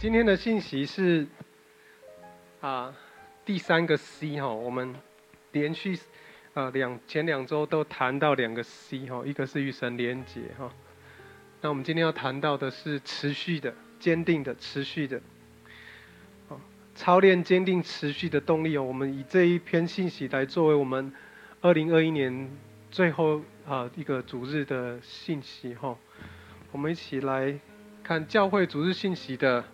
今天的信息是啊第三个 C 哈，我们连续啊两前两周都谈到两个 C 哈，一个是与神连结哈，那我们今天要谈到的是持续的、坚定的、持续的，哦，操练坚定持续的动力哦，我们以这一篇信息来作为我们二零二一年最后啊一个主日的信息哈，我们一起来看教会主日信息的。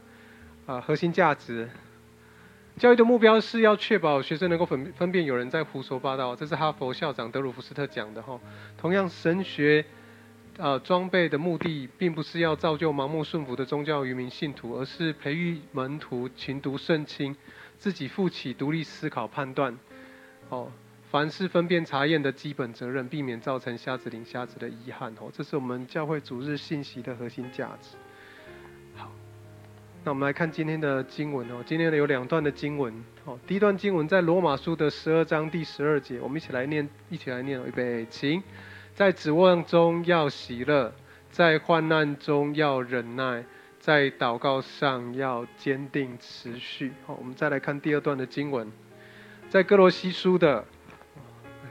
啊，核心价值，教育的目标是要确保学生能够分分辨有人在胡说八道。这是哈佛校长德鲁福斯特讲的哈。同样，神学啊装备的目的，并不是要造就盲目顺服的宗教愚民信徒，而是培育门徒勤读圣经，自己负起独立思考判断。哦，凡是分辨查验的基本责任，避免造成瞎子领瞎子的遗憾。哦，这是我们教会主日信息的核心价值。那我们来看今天的经文哦，今天呢有两段的经文哦。第一段经文在罗马书的十二章第十二节，我们一起来念，一起来念哦，预备，请，在指望中要喜乐，在患难中要忍耐，在祷告上要坚定持续。好，我们再来看第二段的经文，在哥罗西书的，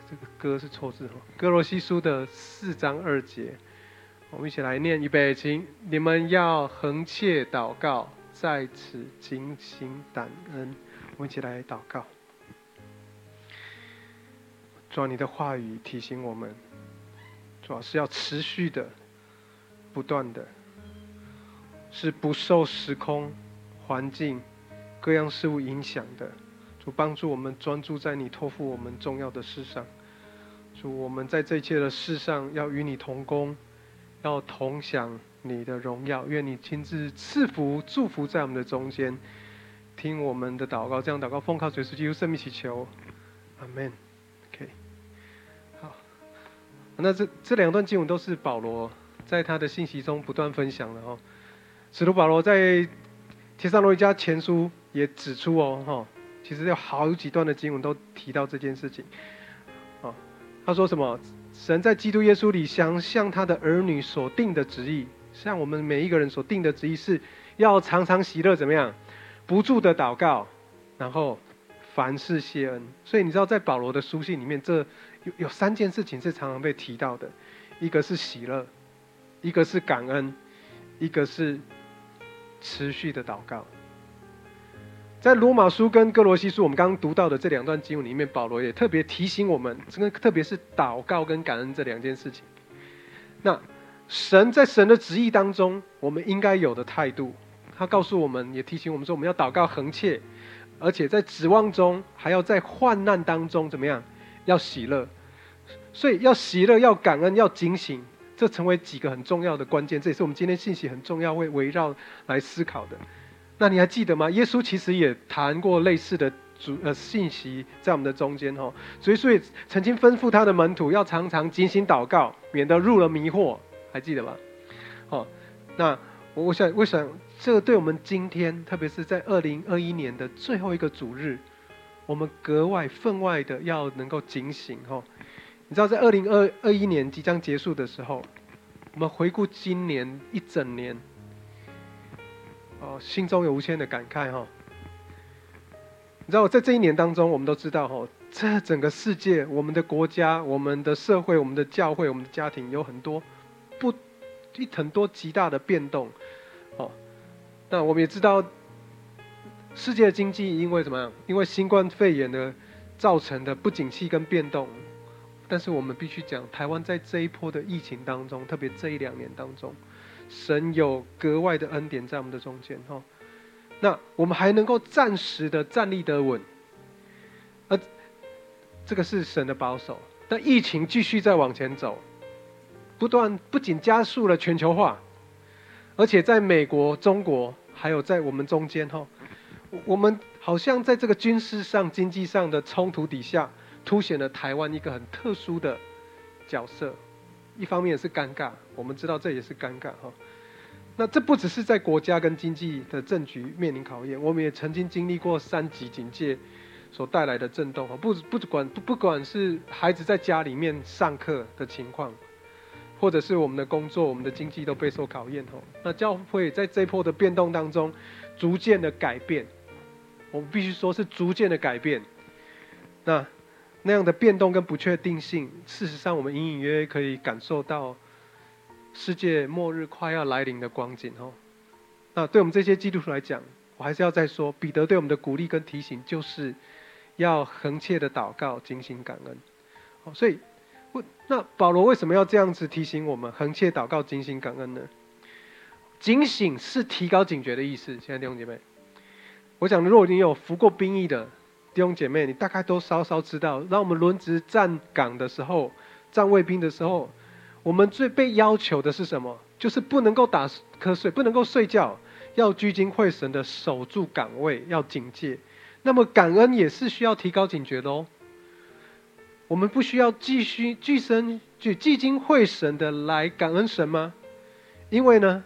这个歌是错字哦，哥罗西书的四章二节，我们一起来念，预备，请，你们要横切祷告。在此精心感恩，我们一起来祷告。主，你的话语提醒我们，主要是要持续的、不断的，是不受时空、环境、各样事物影响的。主帮助我们专注在你托付我们重要的事上。主，我们在这一切的事上要与你同工，要同享。你的荣耀，愿你亲自赐福、祝福在我们的中间，听我们的祷告，这样祷告奉靠主耶稣基督圣名祈求，阿门。OK，好，那这这两段经文都是保罗在他的信息中不断分享的哦。使徒保罗在帖撒罗尼迦前书也指出哦，哈，其实有好几段的经文都提到这件事情。哦，他说什么？神在基督耶稣里想向他的儿女所定的旨意。像我们每一个人所定的旨意是，要常常喜乐，怎么样？不住的祷告，然后凡事谢恩。所以你知道，在保罗的书信里面，这有有三件事情是常常被提到的：一个是喜乐，一个是感恩，一个是持续的祷告。在罗马书跟哥罗西书，我们刚刚读到的这两段经文里面，保罗也特别提醒我们，这个特别是祷告跟感恩这两件事情。那。神在神的旨意当中，我们应该有的态度，他告诉我们，也提醒我们说，我们要祷告恒切，而且在指望中，还要在患难当中怎么样？要喜乐。所以要喜乐，要感恩，要警醒，这成为几个很重要的关键。这也是我们今天信息很重要，会围绕来思考的。那你还记得吗？耶稣其实也谈过类似的主呃信息在我们的中间哈。所以所以曾经吩咐他的门徒要常常警醒祷告，免得入了迷惑。还记得吧？好，那我我想，我想，这个对我们今天，特别是在二零二一年的最后一个主日，我们格外分外的要能够警醒哈。你知道，在二零二二一年即将结束的时候，我们回顾今年一整年，哦，心中有无限的感慨哈。你知道，在这一年当中，我们都知道哈，这整个世界、我们的国家、我们的社会、我们的教会、我们的家庭，有很多。不，一很多极大的变动，哦，那我们也知道，世界经济因为怎么样？因为新冠肺炎的造成的不景气跟变动，但是我们必须讲，台湾在这一波的疫情当中，特别这一两年当中，神有格外的恩典在我们的中间，哈，那我们还能够暂时的站立得稳，而这个是神的保守，但疫情继续在往前走。不断不仅加速了全球化，而且在美国、中国，还有在我们中间哈，我们好像在这个军事上、经济上的冲突底下，凸显了台湾一个很特殊的角色。一方面也是尴尬，我们知道这也是尴尬哈。那这不只是在国家跟经济的政局面临考验，我们也曾经经历过三级警戒所带来的震动哈。不不管不不管是孩子在家里面上课的情况。或者是我们的工作、我们的经济都备受考验哦。那教会在这一波的变动当中，逐渐的改变，我们必须说是逐渐的改变。那那样的变动跟不确定性，事实上我们隐隐约约可以感受到世界末日快要来临的光景哦。那对我们这些基督徒来讲，我还是要再说，彼得对我们的鼓励跟提醒，就是要恒切的祷告、精心感恩。所以，那保罗为什么要这样子提醒我们恒切祷告、警醒感恩呢？警醒是提高警觉的意思。现在弟兄姐妹，我想，如果你有服过兵役的弟兄姐妹，你大概都稍稍知道，当我们轮值站岗的时候，站卫兵的时候，我们最被要求的是什么？就是不能够打瞌睡，不能够睡觉。要聚精会神的守住岗位，要警戒。那么感恩也是需要提高警觉的哦。我们不需要继续聚神聚聚精会神的来感恩神吗？因为呢，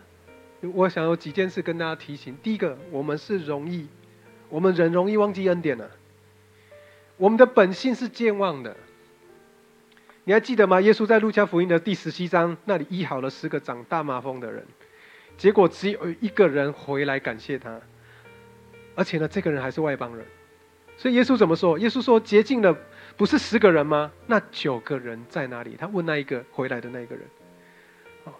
我想有几件事跟大家提醒。第一个，我们是容易，我们人容易忘记恩典了。我们的本性是健忘的。你还记得吗？耶稣在路加福音的第十七章那里医好了十个长大麻风的人。结果只有一个人回来感谢他，而且呢，这个人还是外邦人。所以耶稣怎么说？耶稣说：“洁净了不是十个人吗？那九个人在哪里？”他问那一个回来的那一个人。哦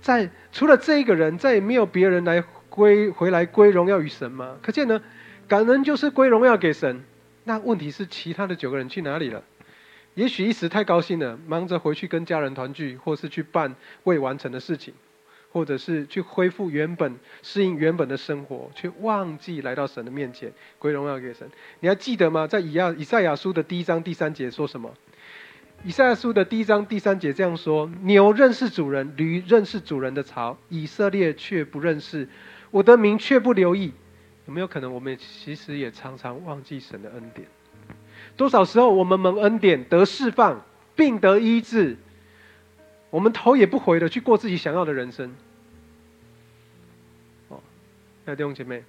在除了这一个人，再也没有别人来归回来归荣耀于神吗？可见呢，感恩就是归荣耀给神。那问题是，其他的九个人去哪里了？也许一时太高兴了，忙着回去跟家人团聚，或是去办未完成的事情。或者是去恢复原本、适应原本的生活，却忘记来到神的面前归荣耀给神。你还记得吗？在以亚以赛亚书的第一章第三节说什么？以赛亚书的第一章第三节这样说：牛认识主人，驴认识主人的槽，以色列却不认识我的名，却不留意。有没有可能，我们其实也常常忘记神的恩典？多少时候，我们蒙恩典得释放，并得医治。我们头也不回的去过自己想要的人生。哦，弟兄姐妹，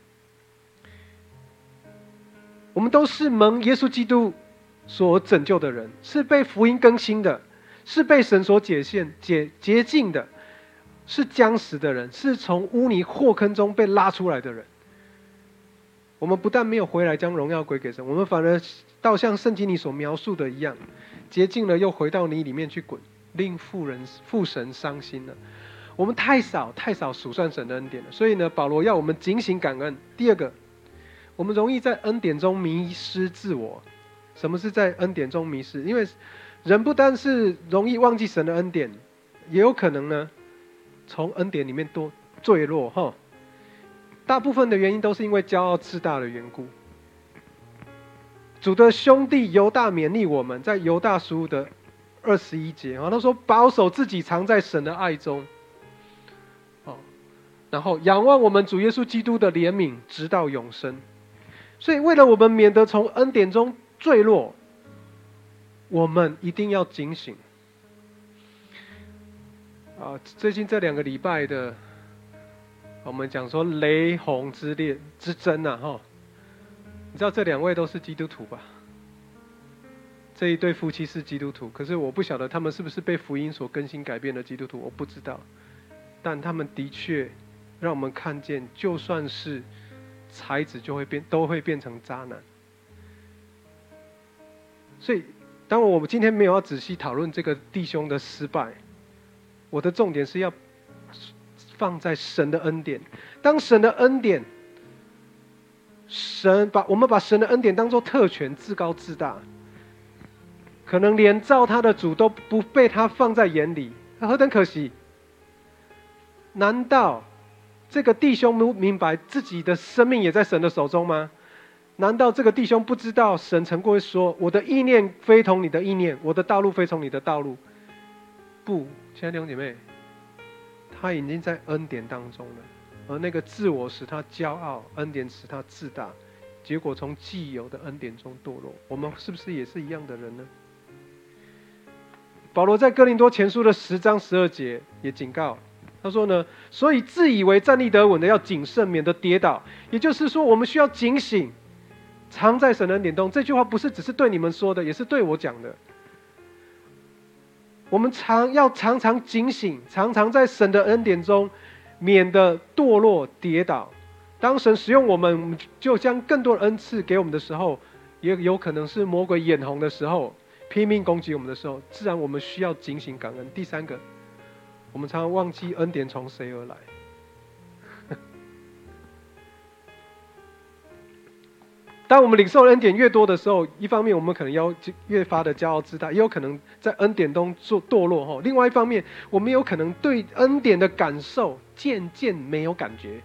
我们都是蒙耶稣基督所拯救的人，是被福音更新的，是被神所解限、解洁净的，是将死的人，是从污泥祸坑中被拉出来的人。我们不但没有回来将荣耀归给神，我们反而倒像圣经里所描述的一样，洁净了又回到泥里面去滚。令富人父神伤心了，我们太少太少数算神的恩典了，所以呢，保罗要我们警醒感恩。第二个，我们容易在恩典中迷失自我。什么是在恩典中迷失？因为人不单是容易忘记神的恩典，也有可能呢，从恩典里面多坠落哈。大部分的原因都是因为骄傲自大的缘故。主的兄弟犹大勉励我们在犹大书的。二十一节啊，他说：“保守自己，藏在神的爱中。”哦，然后仰望我们主耶稣基督的怜悯，直到永生。所以，为了我们免得从恩典中坠落，我们一定要警醒。啊，最近这两个礼拜的，我们讲说雷洪之恋之争呐，哈，你知道这两位都是基督徒吧？这一对夫妻是基督徒，可是我不晓得他们是不是被福音所更新改变的基督徒，我不知道。但他们的确让我们看见，就算是才子，就会变，都会变成渣男。所以，当我们今天没有要仔细讨论这个弟兄的失败，我的重点是要放在神的恩典。当神的恩典，神把我们把神的恩典当做特权，自高自大。可能连造他的主都不被他放在眼里，何等可惜！难道这个弟兄不明白自己的生命也在神的手中吗？难道这个弟兄不知道神曾过说：“我的意念非同你的意念，我的道路非同你的道路？”不，亲爱的弟兄姐妹，他已经在恩典当中了，而那个自我使他骄傲，恩典使他自大，结果从既有的恩典中堕落。我们是不是也是一样的人呢？保罗在哥林多前书的十章十二节也警告，他说呢，所以自以为站立得稳的要谨慎，免得跌倒。也就是说，我们需要警醒，常在神的恩典中。这句话不是只是对你们说的，也是对我讲的。我们常要常常警醒，常常在神的恩典中，免得堕落跌倒。当神使用我们，就将更多的恩赐给我们的时候，也有可能是魔鬼眼红的时候，拼命攻击我们的时候，自然我们需要警醒感恩。第三个，我们常常忘记恩典从谁而来。当我们领受恩典越多的时候，一方面我们可能要越发的骄傲自大，也有可能在恩典中做堕落哈。另外一方面，我们有可能对恩典的感受渐渐没有感觉，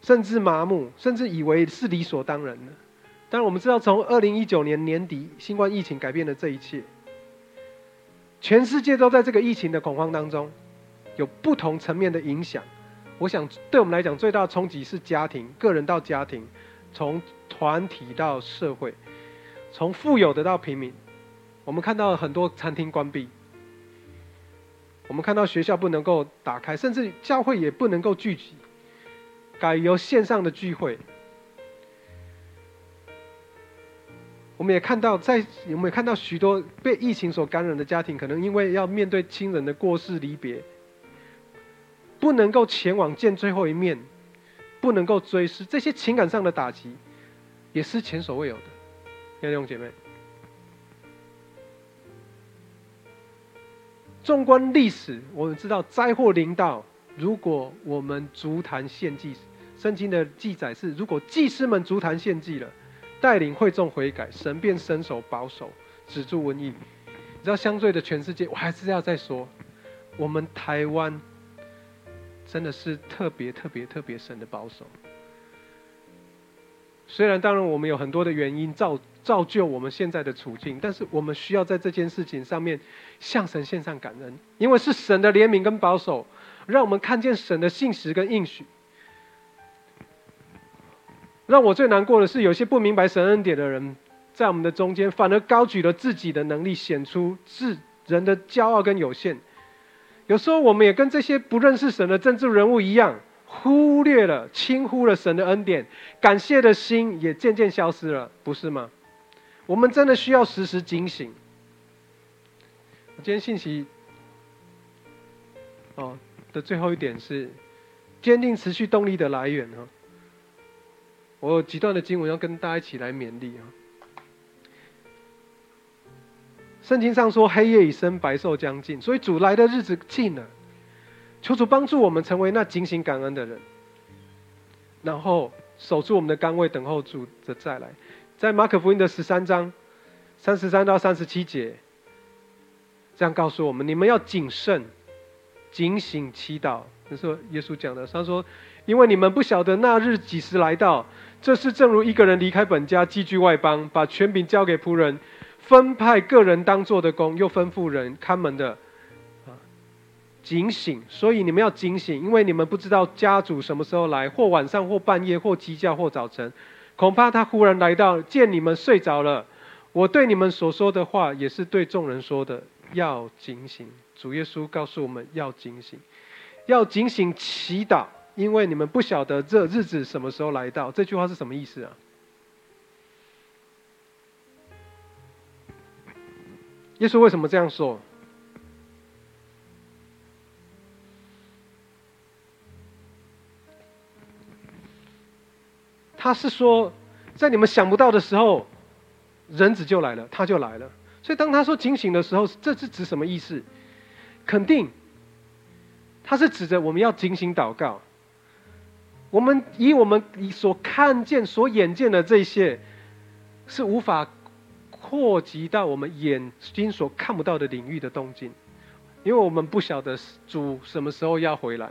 甚至麻木，甚至以为是理所当然的。但是我们知道，从二零一九年年底新冠疫情改变了这一切，全世界都在这个疫情的恐慌当中，有不同层面的影响。我想，对我们来讲，最大的冲击是家庭，个人到家庭。从团体到社会，从富有的到平民，我们看到很多餐厅关闭，我们看到学校不能够打开，甚至教会也不能够聚集，改由线上的聚会。我们也看到，在我们也看到许多被疫情所感染的家庭，可能因为要面对亲人的过世离别，不能够前往见最后一面。不能够追思这些情感上的打击，也是前所未有的，弟兄姐妹。纵观历史，我们知道灾祸临到，如果我们足坛献祭，圣经的记载是：如果祭司们足坛献祭了，带领会众悔改，神便伸手保守，止住瘟疫。你知道，相对的全世界，我还是要再说，我们台湾。真的是特别特别特别神的保守。虽然当然我们有很多的原因造造就我们现在的处境，但是我们需要在这件事情上面向神献上感恩，因为是神的怜悯跟保守，让我们看见神的信实跟应许。让我最难过的是，有些不明白神恩典的人，在我们的中间，反而高举了自己的能力，显出自人的骄傲跟有限。有时候，我们也跟这些不认识神的政治人物一样，忽略了、轻忽了神的恩典，感谢的心也渐渐消失了，不是吗？我们真的需要时时警醒。今天信息哦的最后一点是坚定持续动力的来源哈。我有几段的经文要跟大家一起来勉励啊。圣经上说：“黑夜已深，白昼将近，所以主来的日子近了。求主帮助我们成为那警醒感恩的人，然后守住我们的岗位，等候主的再来。”在马可福音的十三章三十三到三十七节，这样告诉我们：你们要谨慎、警醒、祈祷。这是耶稣讲的。他说：“因为你们不晓得那日几时来到。这是正如一个人离开本家，寄居外邦，把权柄交给仆人。”分派个人当做的工，又吩咐人看门的，啊，警醒。所以你们要警醒，因为你们不知道家主什么时候来，或晚上，或半夜，或鸡叫，或早晨，恐怕他忽然来到，见你们睡着了。我对你们所说的话，也是对众人说的，要警醒。主耶稣告诉我们要警醒，要警醒祈祷，因为你们不晓得这日子什么时候来到。这句话是什么意思啊？耶稣为什么这样说？他是说，在你们想不到的时候，人子就来了，他就来了。所以当他说警醒的时候，这是指什么意思？肯定，他是指着我们要警醒祷告。我们以我们所看见、所眼见的这些，是无法。扩及到我们眼睛所看不到的领域的动静，因为我们不晓得主什么时候要回来。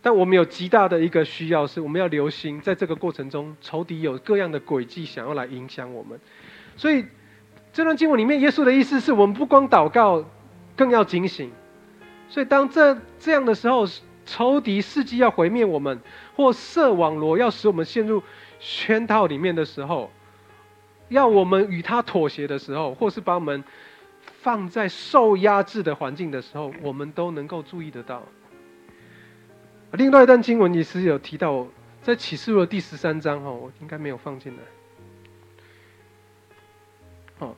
但我们有极大的一个需要，是我们要留心，在这个过程中，仇敌有各样的诡计，想要来影响我们。所以这段经文里面，耶稣的意思是我们不光祷告，更要警醒。所以当这这样的时候，仇敌伺机要毁灭我们，或设网罗要使我们陷入圈套里面的时候。要我们与他妥协的时候，或是把我们放在受压制的环境的时候，我们都能够注意得到。另外一段经文也是有提到，在启示录的第十三章哈，我应该没有放进来。哦，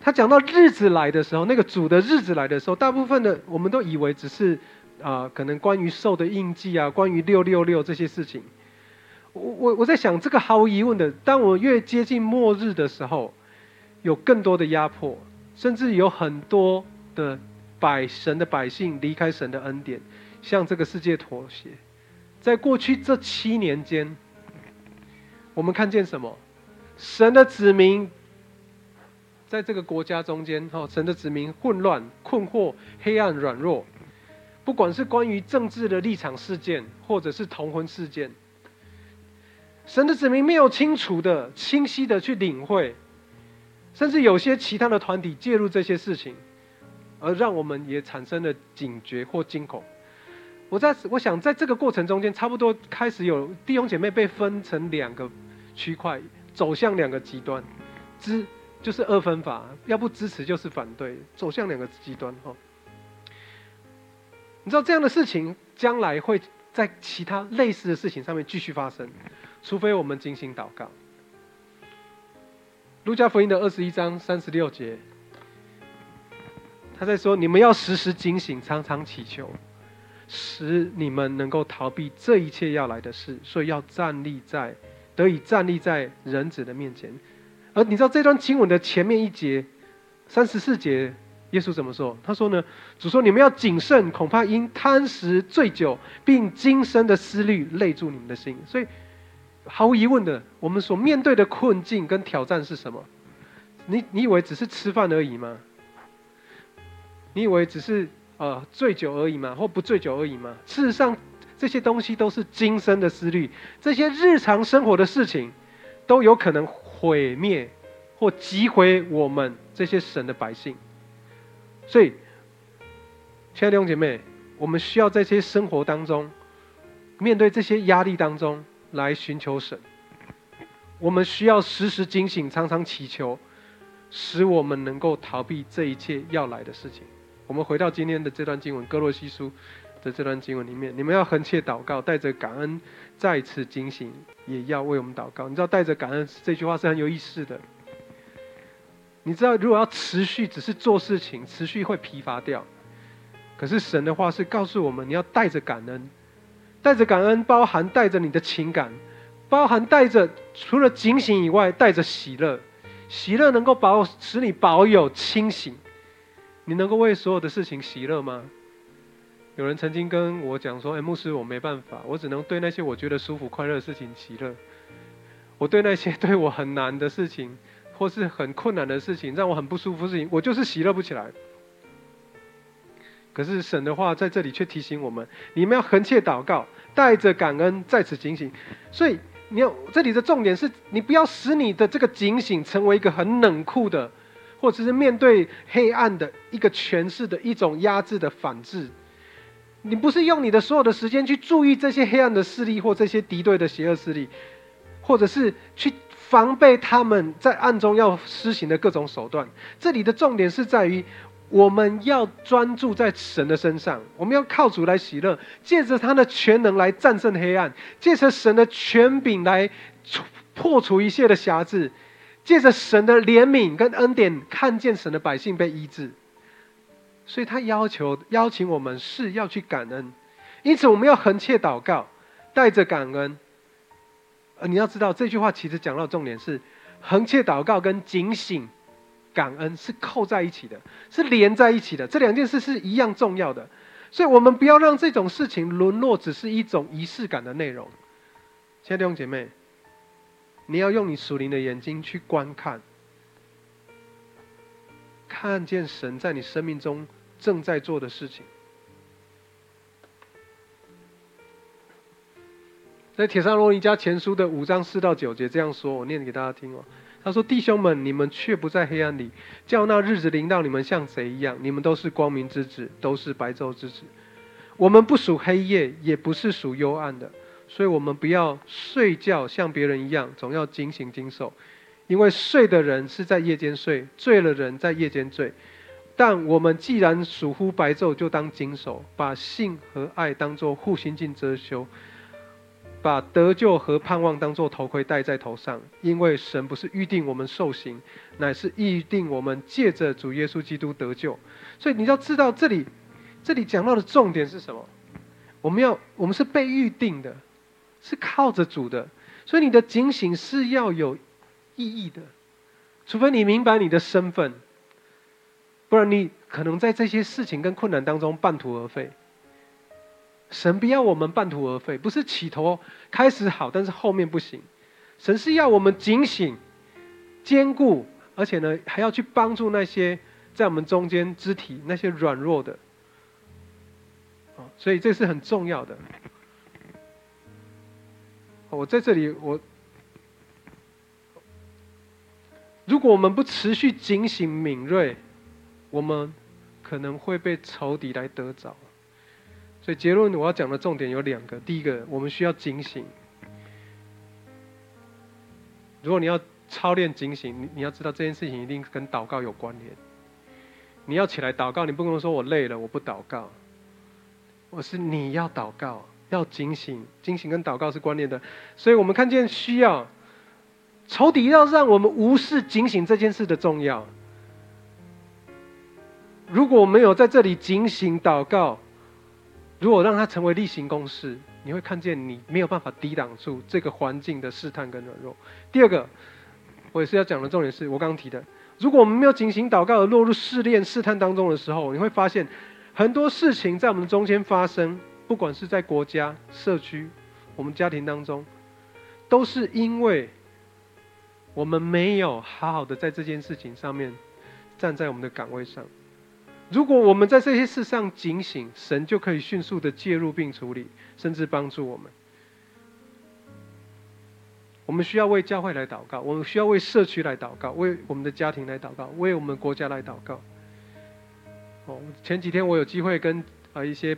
他讲到日子来的时候，那个主的日子来的时候，大部分的我们都以为只是啊，可能关于兽的印记啊，关于六六六这些事情。我我我在想，这个毫无疑问的，当我越接近末日的时候，有更多的压迫，甚至有很多的百神的百姓离开神的恩典，向这个世界妥协。在过去这七年间，我们看见什么？神的子民。在这个国家中间，哈，神的子民混乱、困惑、黑暗、软弱，不管是关于政治的立场事件，或者是同婚事件，神的子民没有清楚的、清晰的去领会，甚至有些其他的团体介入这些事情，而让我们也产生了警觉或惊恐。我在我想，在这个过程中间，差不多开始有弟兄姐妹被分成两个区块，走向两个极端，之。就是二分法，要不支持就是反对，走向两个极端哈。你知道这样的事情将来会在其他类似的事情上面继续发生，除非我们精心祷告。路加福音的二十一章三十六节，他在说：“你们要时时警醒，常常祈求，使你们能够逃避这一切要来的事。所以要站立在，得以站立在人子的面前。”而你知道这段经文的前面一节，三十四节，耶稣怎么说？他说呢：“主说你们要谨慎，恐怕因贪食醉酒，并今生的思虑累住你们的心。”所以，毫无疑问的，我们所面对的困境跟挑战是什么？你你以为只是吃饭而已吗？你以为只是呃醉酒而已吗？或不醉酒而已吗？事实上，这些东西都是今生的思虑，这些日常生活的事情，都有可能。毁灭或击毁我们这些神的百姓，所以，亲爱的弟兄姐妹，我们需要在这些生活当中，面对这些压力当中来寻求神。我们需要时时警醒，常常祈求，使我们能够逃避这一切要来的事情。我们回到今天的这段经文，哥罗西书。的这段经文里面，你们要横切祷告，带着感恩，再次警醒，也要为我们祷告。你知道，带着感恩这句话是很有意思的。你知道，如果要持续只是做事情，持续会疲乏掉。可是神的话是告诉我们，你要带着感恩，带着感恩，包含带着你的情感，包含带着除了警醒以外，带着喜乐。喜乐能够保使你保有清醒。你能够为所有的事情喜乐吗？有人曾经跟我讲说：“哎，牧师，我没办法，我只能对那些我觉得舒服、快乐的事情喜乐。我对那些对我很难的事情，或是很困难的事情，让我很不舒服的事情，我就是喜乐不起来。”可是神的话在这里却提醒我们：你们要横切祷告，带着感恩在此警醒。所以，你要这里的重点是你不要使你的这个警醒成为一个很冷酷的，或者是面对黑暗的一个诠释的一种压制的反制。你不是用你的所有的时间去注意这些黑暗的势力或这些敌对的邪恶势力，或者是去防备他们在暗中要施行的各种手段。这里的重点是在于，我们要专注在神的身上，我们要靠主来喜乐，借着他的全能来战胜黑暗，借着神的权柄来破除一切的瑕疵，借着神的怜悯跟恩典，看见神的百姓被医治。所以他要求邀请我们是要去感恩，因此我们要横切祷告，带着感恩。呃，你要知道这句话其实讲到重点是，横切祷告跟警醒感恩是扣在一起的，是连在一起的，这两件事是一样重要的。所以我们不要让这种事情沦落只是一种仪式感的内容。亲爱的弟兄姐妹，你要用你属灵的眼睛去观看，看见神在你生命中。正在做的事情，在《铁上罗尼加前书》的五章四到九节这样说，我念给大家听哦。他说：“弟兄们，你们却不在黑暗里，叫那日子临到你们像贼一样。你们都是光明之子，都是白昼之子。我们不属黑夜，也不是属幽暗的，所以我们不要睡觉，像别人一样，总要警醒经受。因为睡的人是在夜间睡，醉了人在夜间醉。”但我们既然属乎白昼，就当经守，把性和爱当作护心镜遮羞。把得救和盼望当作头盔戴在头上，因为神不是预定我们受刑，乃是预定我们借着主耶稣基督得救。所以你要知道，这里这里讲到的重点是什么？我们要我们是被预定的，是靠着主的。所以你的警醒是要有意义的，除非你明白你的身份，不然你可能在这些事情跟困难当中半途而废。神不要我们半途而废，不是起头开始好，但是后面不行。神是要我们警醒、坚固，而且呢，还要去帮助那些在我们中间肢体那些软弱的。所以这是很重要的。我在这里，我如果我们不持续警醒敏锐，我们可能会被仇敌来得着。所以结论我要讲的重点有两个：第一个，我们需要警醒。如果你要操练警醒，你你要知道这件事情一定跟祷告有关联。你要起来祷告，你不能说我累了，我不祷告。我是你要祷告，要警醒，警醒跟祷告是关联的。所以我们看见需要仇敌要让我们无视警醒这件事的重要。如果没有在这里警醒祷告，如果让它成为例行公事，你会看见你没有办法抵挡住这个环境的试探跟软弱。第二个，我也是要讲的重点是我刚刚提的，如果我们没有进行祷告而落入试炼、试探当中的时候，你会发现很多事情在我们中间发生，不管是在国家、社区、我们家庭当中，都是因为我们没有好好的在这件事情上面站在我们的岗位上。如果我们在这些事上警醒，神就可以迅速的介入并处理，甚至帮助我们。我们需要为教会来祷告，我们需要为社区来祷告，为我们的家庭来祷告，为我们国家来祷告。哦，前几天我有机会跟啊一些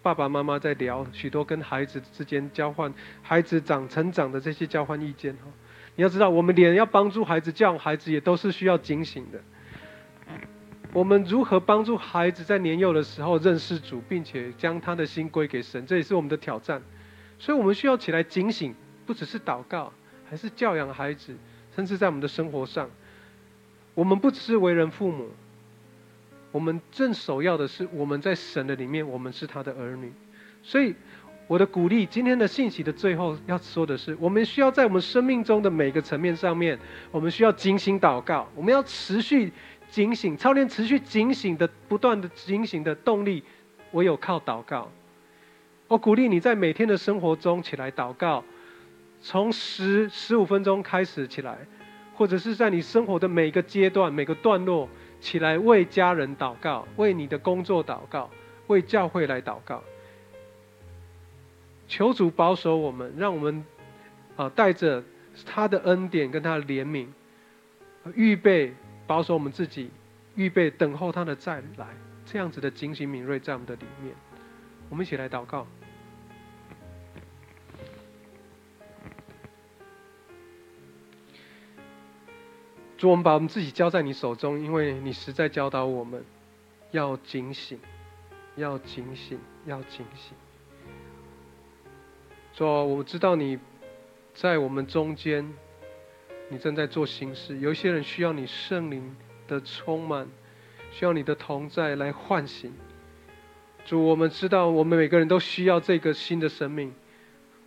爸爸妈妈在聊许多跟孩子之间交换孩子长成长的这些交换意见哈。你要知道，我们连要帮助孩子教孩子，也都是需要警醒的。我们如何帮助孩子在年幼的时候认识主，并且将他的心归给神？这也是我们的挑战。所以，我们需要起来警醒，不只是祷告，还是教养孩子，甚至在我们的生活上，我们不只是为人父母，我们正首要的是我们在神的里面，我们是他的儿女。所以，我的鼓励，今天的信息的最后要说的是，我们需要在我们生命中的每个层面上面，我们需要精心祷告，我们要持续。警醒，操练持续警醒的、不断的警醒的动力，唯有靠祷告。我鼓励你在每天的生活中起来祷告，从十十五分钟开始起来，或者是在你生活的每个阶段、每个段落起来为家人祷告，为你的工作祷告，为教会来祷告。求主保守我们，让我们啊带着他的恩典跟他的怜悯，预备。保守我们自己，预备等候他的再来，这样子的警醒敏锐在我们的里面。我们一起来祷告。主，我们把我们自己交在你手中，因为你实在教导我们要警醒，要警醒，要警醒。主，我知道你在我们中间。你正在做心事，有一些人需要你圣灵的充满，需要你的同在来唤醒。主，我们知道我们每个人都需要这个新的生命，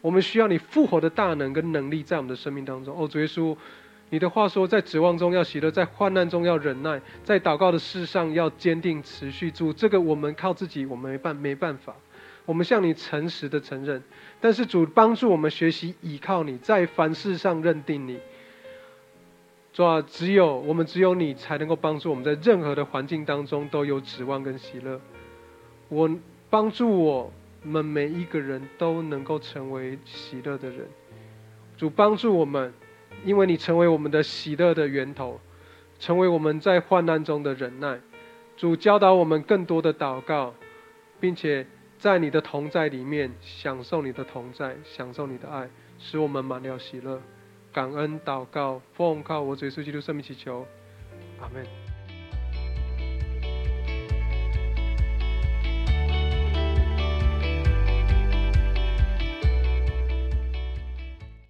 我们需要你复活的大能跟能力在我们的生命当中。哦，主耶稣，你的话说，在指望中要喜乐，在患难中要忍耐，在祷告的事上要坚定持续。主，这个我们靠自己我们没办没办法，我们向你诚实的承认。但是主帮助我们学习倚靠你，在凡事上认定你。说只有我们，只有你才能够帮助我们在任何的环境当中都有指望跟喜乐。我帮助我们每一个人都能够成为喜乐的人。主帮助我们，因为你成为我们的喜乐的源头，成为我们在患难中的忍耐。主教导我们更多的祷告，并且在你的同在里面享受你的同在，享受你的爱，使我们满了喜乐。感恩祷告，奉靠我主耶稣基督圣名祈求，阿门。